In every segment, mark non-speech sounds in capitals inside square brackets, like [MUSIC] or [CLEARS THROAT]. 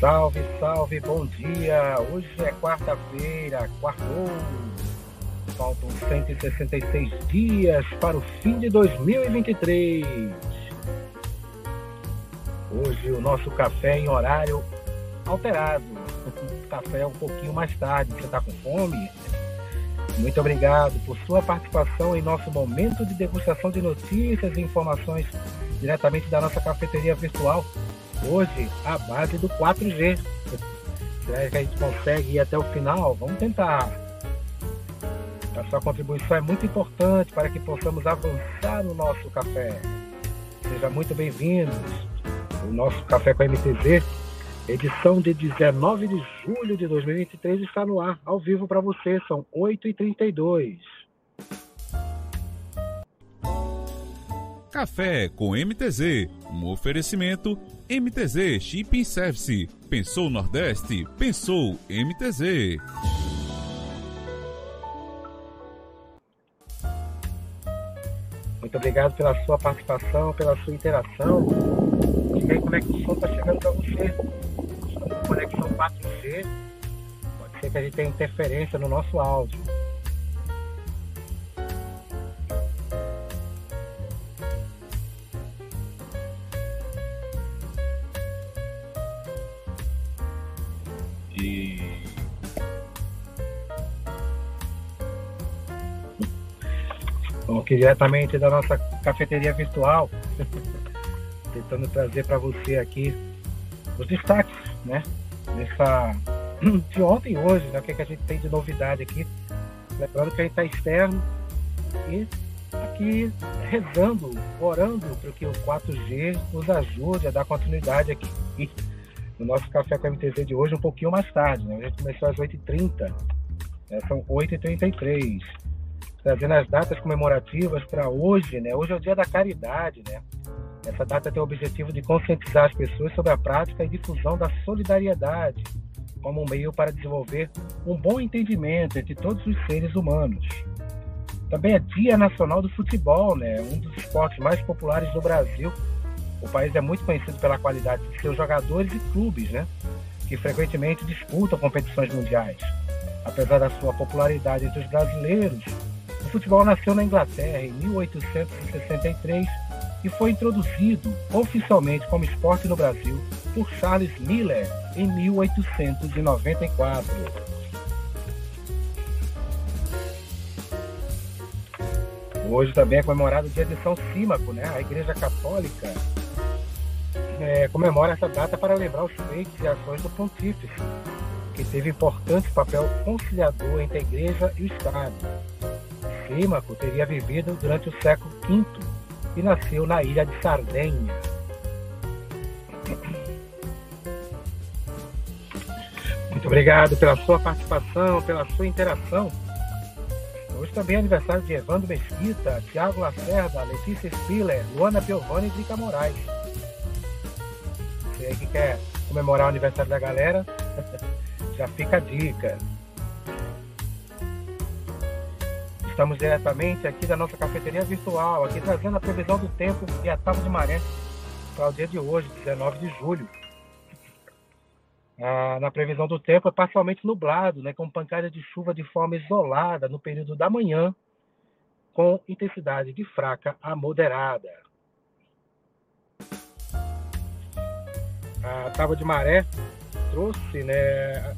Salve, salve, bom dia! Hoje é quarta-feira, quartou. Faltam 166 dias para o fim de 2023. Hoje o nosso café em horário alterado. O [LAUGHS] café é um pouquinho mais tarde. Você está com fome? Muito obrigado por sua participação em nosso momento de degustação de notícias e informações diretamente da nossa cafeteria virtual. Hoje, a base do 4G. Será que a gente consegue ir até o final? Vamos tentar. A sua contribuição é muito importante para que possamos avançar no nosso café. Seja muito bem-vindos. O nosso Café com a MTZ Edição de 19 de julho de 2023 está no ar, ao vivo para você, são 8h32. Café com MTZ, um oferecimento MTZ Shipping Service. Pensou Nordeste? Pensou MTZ. Muito obrigado pela sua participação, pela sua interação. E como é que o som está chegando para você conexão 4G, pode ser que a gente tenha interferência no nosso áudio. Diretamente da nossa cafeteria virtual, [LAUGHS] tentando trazer para você aqui os destaques, né? Nessa [CLEARS THROAT] de ontem e hoje, né? O que, é que a gente tem de novidade aqui. Lembrando que a gente está externo e aqui rezando, orando para que o 4G nos ajude a dar continuidade aqui [LAUGHS] no nosso Café com a MTZ de hoje, um pouquinho mais tarde. Né? A gente começou às 8h30, né? são 8h33, trazendo as datas comemorativas para hoje. Né? Hoje é o dia da caridade, né? Essa data tem o objetivo de conscientizar as pessoas sobre a prática e difusão da solidariedade como um meio para desenvolver um bom entendimento entre todos os seres humanos. Também é Dia Nacional do Futebol, né? um dos esportes mais populares do Brasil. O país é muito conhecido pela qualidade de seus jogadores e clubes, né? que frequentemente disputam competições mundiais. Apesar da sua popularidade entre os brasileiros, futebol nasceu na Inglaterra em 1863 e foi introduzido oficialmente como esporte no Brasil por Charles Miller em 1894. Hoje também é comemorado o dia de São Símaco, né? A Igreja Católica é, comemora essa data para lembrar os feitos e ações do pontífice, que teve importante papel conciliador entre a Igreja e o Estado. Símaco teria vivido durante o século V e nasceu na ilha de Sardenha. Muito obrigado pela sua participação, pela sua interação. Hoje também é aniversário de Evandro Mesquita, Tiago Lacerda, Letícia Spiller, Luana Piovani e Drica Moraes. Você aí que quer comemorar o aniversário da galera, [LAUGHS] já fica a dica. Estamos diretamente aqui da nossa cafeteria virtual, aqui trazendo a previsão do tempo e a tábua de maré para o dia de hoje, 19 de julho. Ah, na previsão do tempo é parcialmente nublado, né, com pancada de chuva de forma isolada no período da manhã, com intensidade de fraca a moderada. A tábua de maré trouxe né,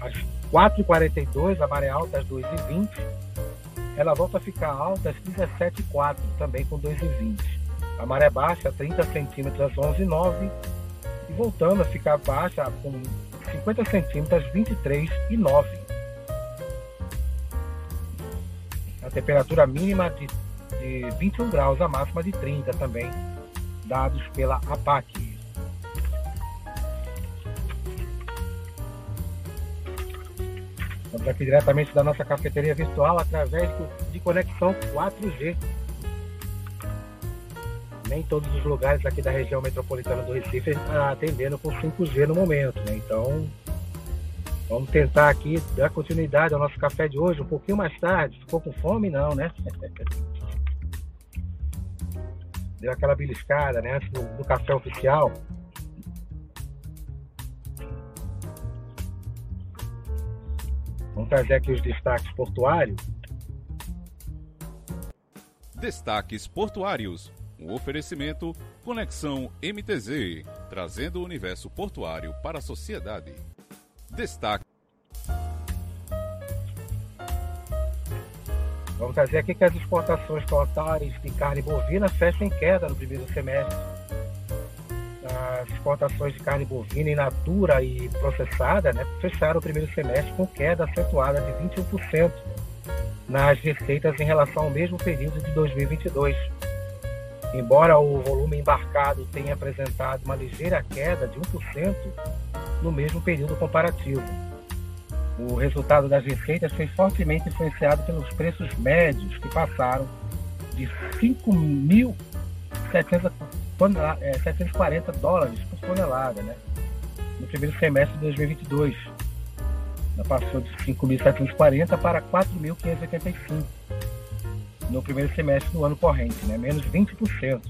às 4h42, a maré alta às 2h20, ela volta a ficar alta às 17,4, também com 2,20. A maré baixa, 30 centímetros às 11,9 e voltando a ficar baixa com 50 centímetros às 23,9. A temperatura mínima de, de 21 graus, a máxima de 30 também, dados pela APAC. Estamos aqui diretamente da nossa cafeteria virtual através de conexão 4G. Nem todos os lugares aqui da região metropolitana do Recife estão atendendo com 5G no momento, né? Então, vamos tentar aqui dar continuidade ao nosso café de hoje um pouquinho mais tarde. Ficou com fome? Não, né? [LAUGHS] Deu aquela beliscada, né? Antes do, do café oficial. Vamos trazer aqui os destaques portuários. Destaques portuários. Um oferecimento Conexão MTZ, trazendo o universo portuário para a sociedade. Destaque. Vamos trazer aqui que as exportações totais de carne bovina fecham em queda no primeiro semestre. As exportações de carne bovina in natura e processada né, fecharam o primeiro semestre com queda acentuada de 21% nas receitas em relação ao mesmo período de 2022. Embora o volume embarcado tenha apresentado uma ligeira queda de 1% no mesmo período comparativo. O resultado das receitas foi fortemente influenciado pelos preços médios, que passaram de 5.740 é, dólares por tonelada né, no primeiro semestre de 2022. Passou de 5.740 para 4.585 no primeiro semestre do ano corrente, né, menos 20%.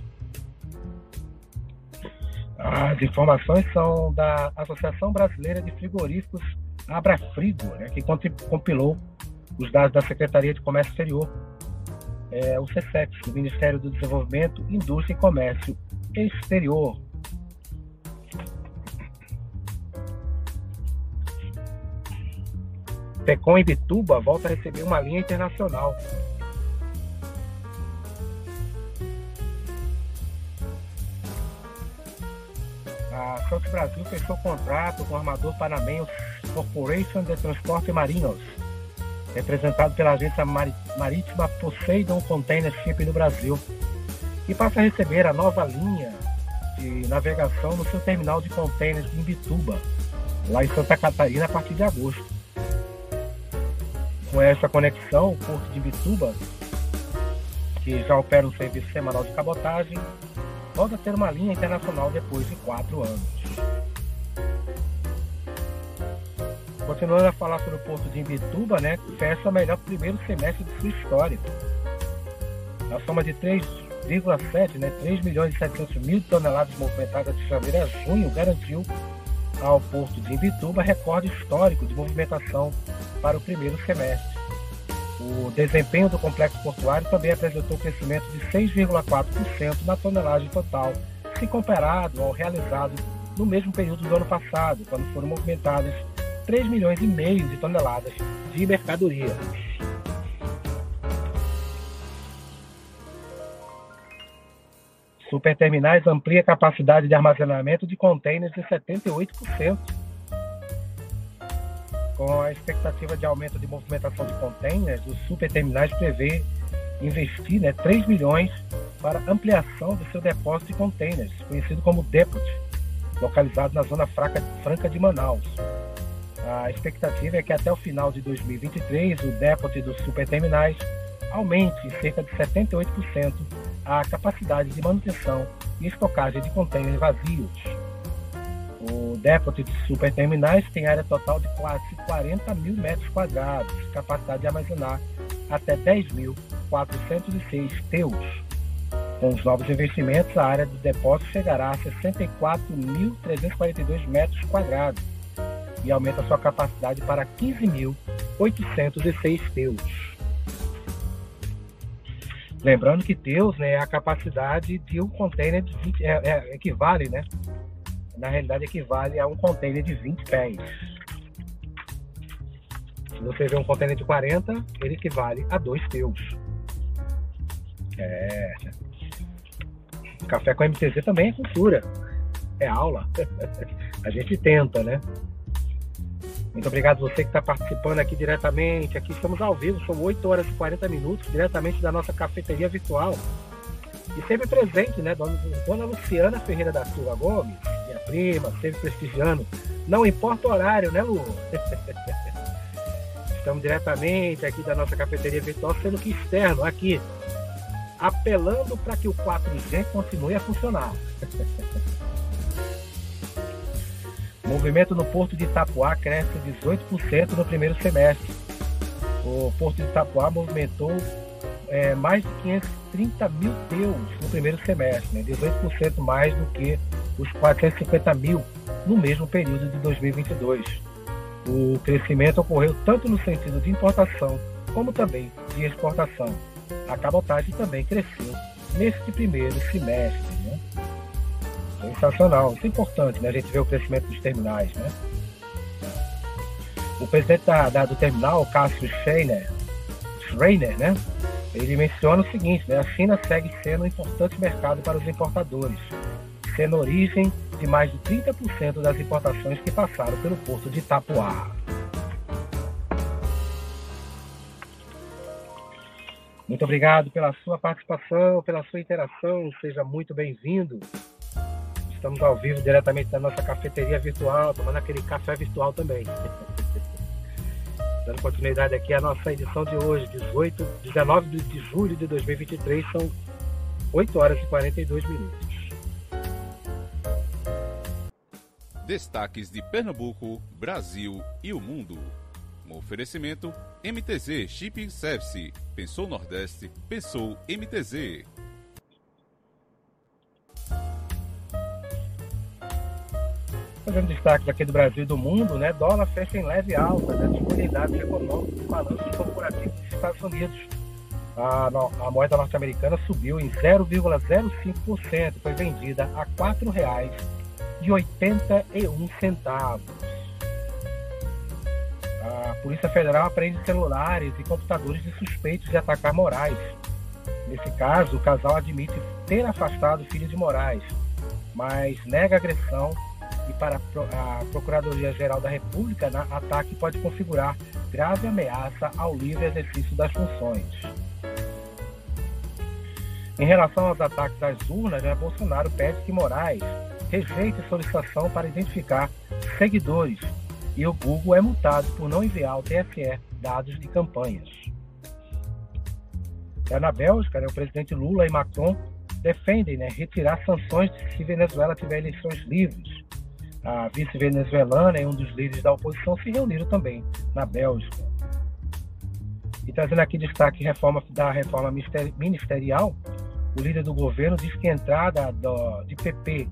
As informações são da Associação Brasileira de Frigoríficos Abrafrigo, né, que compilou os dados da Secretaria de Comércio Exterior, é, o CSEX, do Ministério do Desenvolvimento, Indústria e Comércio Exterior. Pecom e Bituba volta a receber uma linha internacional. A Santos Brasil fechou contrato com o armador panamenho Corporation de Transporte Marinos, representado pela agência marítima Poseidon Container Ship no Brasil, e passa a receber a nova linha de navegação no seu terminal de containers em Bituba, lá em Santa Catarina, a partir de agosto. Com essa conexão, o Porto de Bituba, que já opera um serviço semanal de cabotagem, volta a ter uma linha internacional depois de quatro anos. Continuando a falar sobre o porto de Imbituba, né, fecha o melhor primeiro semestre de sua história. A soma de 3,7, né, 3 milhões e 700 mil toneladas movimentadas de janeiro a junho garantiu ao porto de Imbituba recorde histórico de movimentação para o primeiro semestre. O desempenho do complexo portuário também apresentou crescimento de 6,4% na tonelagem total, se comparado ao realizado no mesmo período do ano passado, quando foram movimentadas 3 milhões e meio de toneladas de mercadoria. Superterminais amplia a capacidade de armazenamento de contêineres em 78%. Com a expectativa de aumento de movimentação de contêineres, os superterminais prevê investir né, 3 milhões para ampliação do seu depósito de contêineres, conhecido como Depot, localizado na Zona Franca de Manaus. A expectativa é que até o final de 2023 o depósito dos superterminais aumente cerca de 78% a capacidade de manutenção e estocagem de contêineres vazios. O depósito de superterminais tem área total de quase 40 mil metros quadrados, capacidade de armazenar até 10.406 teus. Com os novos investimentos, a área do depósito chegará a 64.342 metros quadrados, e aumenta sua capacidade para 15.806 teus. Lembrando que teus né, é a capacidade de um container de 20, é, é, equivale, né? Na realidade equivale a um container de 20 pés. Se você vê um container de 40, ele equivale a dois teus. É. Café com MTZ também é cultura. É aula. [LAUGHS] a gente tenta, né? Muito obrigado você que está participando aqui diretamente. Aqui estamos ao vivo, são 8 horas e 40 minutos, diretamente da nossa cafeteria virtual. E sempre presente, né? Dona, Luciana Ferreira da Silva Gomes, minha prima, sempre prestigiando. Não importa o horário, né, Lu? [LAUGHS] Estamos diretamente aqui da nossa cafeteria virtual, sendo que externo, aqui, apelando para que o 4G continue a funcionar. [LAUGHS] O movimento no porto de Itapuá cresce 18% no primeiro semestre. O porto de Itapuá movimentou é, mais de 530 mil teus no primeiro semestre, né? 18% mais do que os 450 mil no mesmo período de 2022. O crescimento ocorreu tanto no sentido de importação como também de exportação. A cabotagem também cresceu neste primeiro semestre. Sensacional, isso é importante, né? a gente vê o crescimento dos terminais. Né? O presidente da, da, do terminal, Cássio Schreiner, Schreiner né? ele menciona o seguinte, né? a China segue sendo um importante mercado para os importadores, sendo origem de mais de 30% das importações que passaram pelo porto de Itapuá. Muito obrigado pela sua participação, pela sua interação, seja muito bem-vindo. Estamos ao vivo diretamente da nossa cafeteria virtual, tomando aquele café virtual também. Dando continuidade aqui à nossa edição de hoje, 18, 19 de julho de 2023, são 8 horas e 42 minutos. Destaques de Pernambuco, Brasil e o mundo. Um oferecimento MTZ Shipping Service. Pensou Nordeste, pensou MTZ. Fazendo destaques aqui do Brasil e do mundo, né? Dólar fecha em leve alta, né? Disponibilidade econômica e balanços corporativos dos Estados Unidos. A, a moeda norte-americana subiu em 0,05%, foi vendida a R$ 4,81 centavos. A Polícia Federal apreende celulares e computadores de suspeitos de atacar Moraes. Nesse caso, o casal admite ter afastado o filho de Moraes, mas nega agressão e para a Procuradoria-Geral da República, o ataque pode configurar grave ameaça ao livre exercício das funções. Em relação aos ataques às urnas, né, Bolsonaro pede que Moraes rejeite solicitação para identificar seguidores e o Google é multado por não enviar ao TSE dados de campanhas. Já na Bélgica, né, o presidente Lula e Macron defendem né, retirar sanções se Venezuela tiver eleições livres. A vice-venezuelana e um dos líderes da oposição se reuniram também na Bélgica. E trazendo aqui destaque reforma, da reforma ministerial, o líder do governo diz que a entrada do, de PP,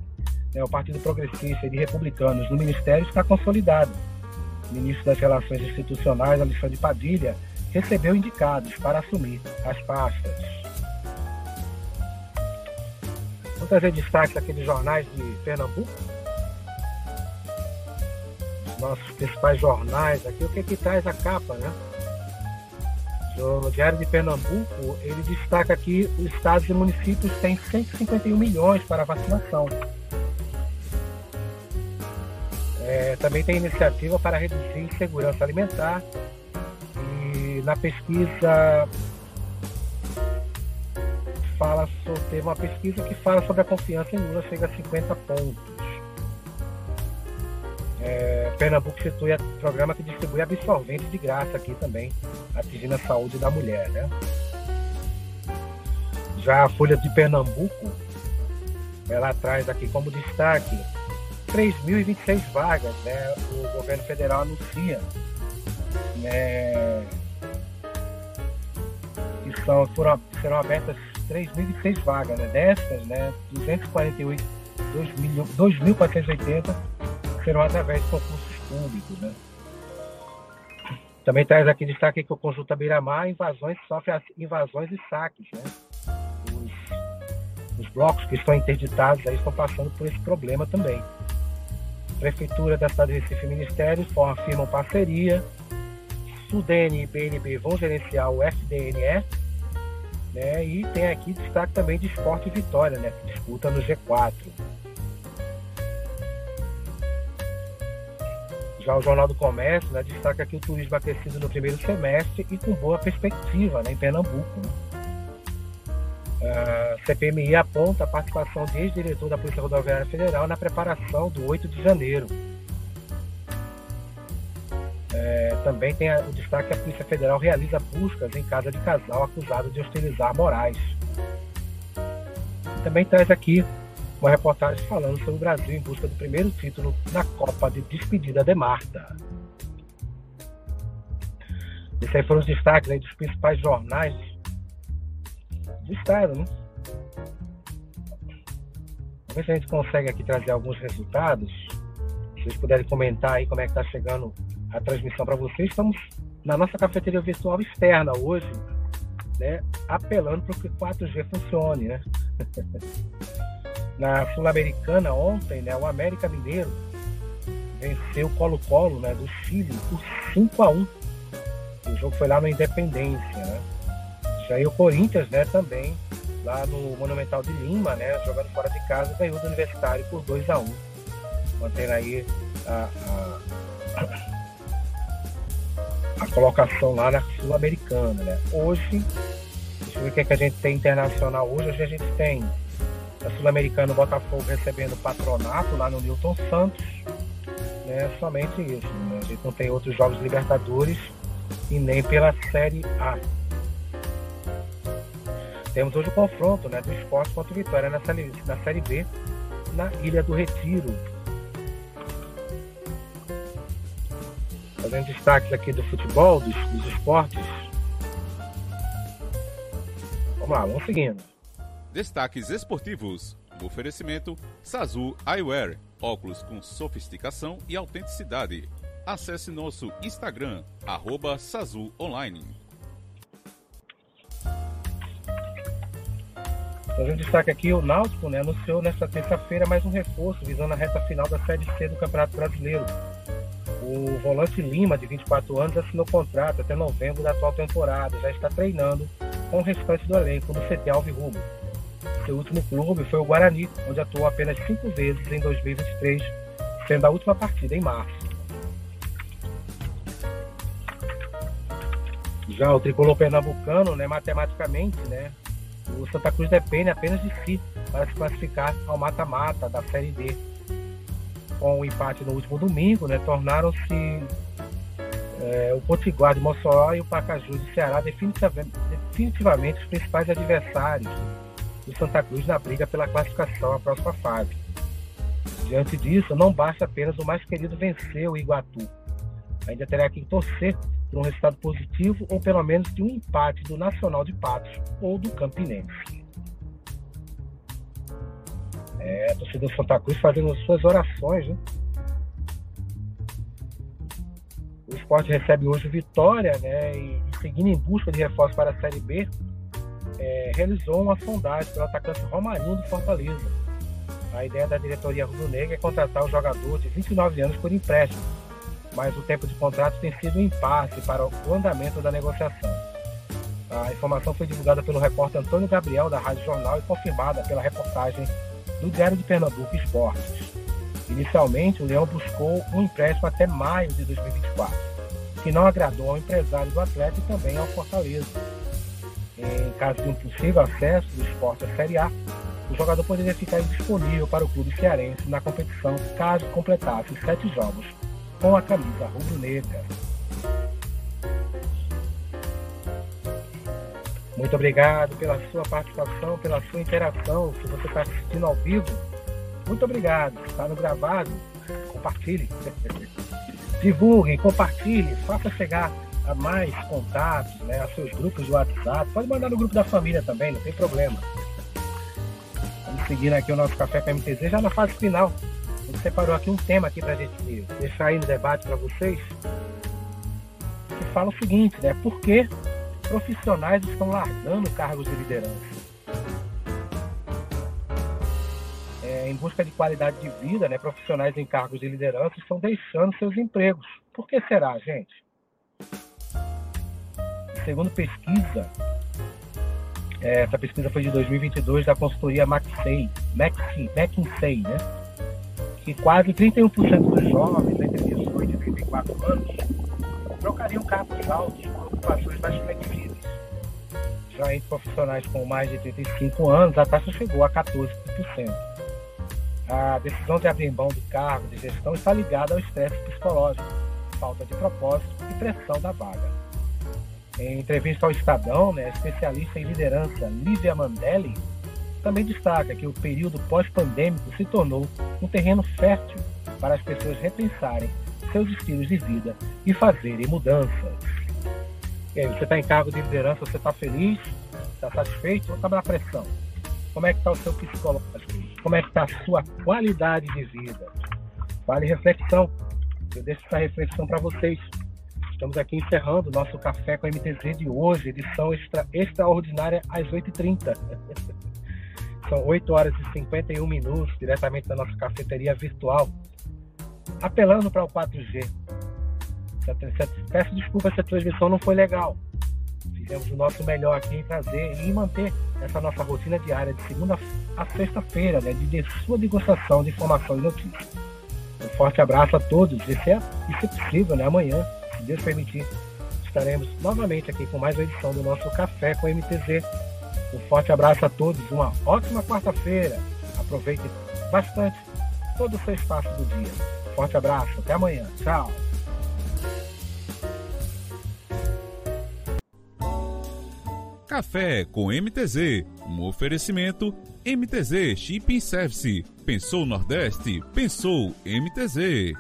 né, o Partido Progressista de Republicanos no ministério está consolidada ministro das Relações Institucionais, Alexandre Padilha, recebeu indicados para assumir as pastas. Vou trazer destaques aqui dos jornais de Pernambuco. Nossos principais jornais aqui, o que, é que traz a capa, né? No Diário de Pernambuco, ele destaca que os estados e municípios têm 151 milhões para vacinação. É, também tem iniciativa para reduzir insegurança alimentar e na pesquisa fala sobre, uma pesquisa que fala sobre a confiança em Lula chega a 50 pontos. É, Pernambuco institui o programa que distribui absorventes de graça aqui também, atingindo a saúde da mulher, né? Já a Folha de Pernambuco, ela traz aqui como destaque 3.026 vagas, né? O governo federal anuncia, né? Que são, foram, serão abertas 3.026 vagas, né? Destas, né? 248, 2.480 serão através de concursos públicos, né? Também traz aqui destaque que o conjunto Beira-Mar invasões sofre invasões e saques, né? Os, os blocos que estão interditados aí estão passando por esse problema também. Prefeitura da cidade de Recife e Ministério firmam parceria. Sudene e BNB vão gerenciar o FDNE. Né? E tem aqui destaque também de Esporte Vitória, né? que disputa no G4. Já o Jornal do Comércio né, destaca que o turismo aquecido no primeiro semestre e com boa perspectiva né, em Pernambuco. A CPMI aponta a participação de ex-diretor da Polícia Rodoviária Federal na preparação do 8 de janeiro. É, também tem o destaque que a Polícia Federal realiza buscas em casa de casal acusado de hostilizar Moraes. Também traz aqui uma reportagem falando sobre o Brasil em busca do primeiro título na Copa de Despedida de Marta. Esses aí foram os destaques dos principais jornais do Estado, né? Vamos ver se a gente consegue aqui trazer alguns resultados. Se vocês puderem comentar aí como é que está chegando a transmissão para vocês. Estamos na nossa cafeteria virtual externa hoje, né, apelando para que o 4G funcione. Né? [LAUGHS] na Sul-Americana ontem, né, o América Mineiro venceu o Colo-Colo né, do Chile por 5 a 1 O jogo foi lá no Independência. Né? Já aí o Corinthians né, também, lá no Monumental de Lima, né, jogando fora de casa, ganhou do Universitário por 2 a 1 Mantendo aí a, a, [COUGHS] a colocação lá na Sul-Americana. Né? Hoje, deixa eu ver o que, é que a gente tem internacional hoje. Hoje a gente tem a Sul-Americana Botafogo recebendo patronato lá no Newton Santos. Né? Somente isso. Né? A gente não tem outros jogos Libertadores e nem pela Série A. Temos hoje o confronto né, do esporte contra o Vitória na série, na série B, na Ilha do Retiro. Fazendo destaques aqui do futebol, dos, dos esportes. Vamos lá, vamos seguindo. Destaques esportivos. Oferecimento Sazu Eyewear. Óculos com sofisticação e autenticidade. Acesse nosso Instagram, arroba Sazu Online. Fazendo destaque aqui, o Náutico né, anunciou nesta terça-feira mais um reforço visando a reta final da Série C do Campeonato Brasileiro. O volante Lima, de 24 anos, assinou contrato até novembro da atual temporada. Já está treinando com o restante do elenco no CT Alvirrubro. Seu último clube foi o Guarani, onde atuou apenas cinco vezes em 2023, sendo a última partida em março. Já o tricolor pernambucano, né, matematicamente, né, o Santa Cruz depende apenas de si para se classificar ao mata-mata da Série D. Com o empate no último domingo, né, tornaram-se é, o Potiguar de Mossoró e o Pacaju de Ceará definitivamente, definitivamente os principais adversários do Santa Cruz na briga pela classificação à próxima fase. Diante disso, não basta apenas o mais querido vencer o Iguatu. Ainda terá que torcer por um resultado positivo ou pelo menos de um empate do Nacional de Patos ou do Campinense. É, do Santa Cruz fazendo suas orações, né? O esporte recebe hoje vitória, né? E seguindo em busca de reforço para a Série B, é, realizou uma sondagem pelo atacante Romarinho do Fortaleza. A ideia da diretoria rubro-negra é contratar o jogador de 29 anos por empréstimo, mas o tempo de contrato tem sido um impasse para o andamento da negociação. A informação foi divulgada pelo repórter Antônio Gabriel da Rádio Jornal e confirmada pela reportagem do Diário de Pernambuco Esportes. Inicialmente, o Leão buscou um empréstimo até maio de 2024, que não agradou ao empresário do atleta e também ao Fortaleza em caso de impossível acesso do esporte à Série A, o jogador poderia ficar indisponível para o clube cearense na competição caso completasse sete jogos com a camisa rubro-negra. Muito obrigado pela sua participação, pela sua interação. Se você está assistindo ao vivo, muito obrigado. Está no gravado, compartilhe. [LAUGHS] Divulguem, compartilhe, faça chegar a mais contatos, né, a seus grupos de WhatsApp. Pode mandar no grupo da família também, não tem problema. Vamos seguindo aqui o nosso Café com MTZ já na fase final. A gente separou aqui um tema aqui para a gente deixar aí no debate para vocês. Que fala o seguinte, né? Por que profissionais estão largando cargos de liderança? É, em busca de qualidade de vida, né, profissionais em cargos de liderança estão deixando seus empregos. Por que será, gente? Segundo pesquisa, é, essa pesquisa foi de 2022 da consultoria McKinsey, McKinsey, né? que quase 31% dos jovens entre 18 e 34 anos trocariam cargos altos por ocupações mais flexíveis. Já entre profissionais com mais de 35 anos, a taxa chegou a 14%. A decisão de abrir mão do cargo de gestão está ligada ao estresse psicológico, falta de propósito e pressão da vaga. Em entrevista ao Estadão, né, especialista em liderança Lívia Mandelli também destaca que o período pós-pandêmico se tornou um terreno fértil para as pessoas repensarem seus estilos de vida e fazerem mudanças. E aí, você está em cargo de liderança, você está feliz, está satisfeito ou está na pressão? Como é que está o seu psicológico? Como é que está a sua qualidade de vida? Vale reflexão. eu deixo essa reflexão para vocês. Estamos aqui encerrando nosso Café com a MTZ de hoje, edição extra, extraordinária às 8h30. [LAUGHS] São 8 horas e 51 minutos, diretamente da nossa cafeteria virtual, apelando para o 4G. Peço desculpa se a transmissão não foi legal. Fizemos o nosso melhor aqui em trazer e manter essa nossa rotina diária de segunda a sexta-feira, né, de, de sua degustação de informação e notícias. Um forte abraço a todos e se é, e se possível, né, amanhã, Deus permitir, estaremos novamente aqui com mais uma edição do nosso Café com MTZ. Um forte abraço a todos, uma ótima quarta-feira. Aproveite bastante todo o seu espaço do dia. Forte abraço, até amanhã. Tchau. Café com MTZ, um oferecimento MTZ Shipping Service. Pensou Nordeste? Pensou MTZ.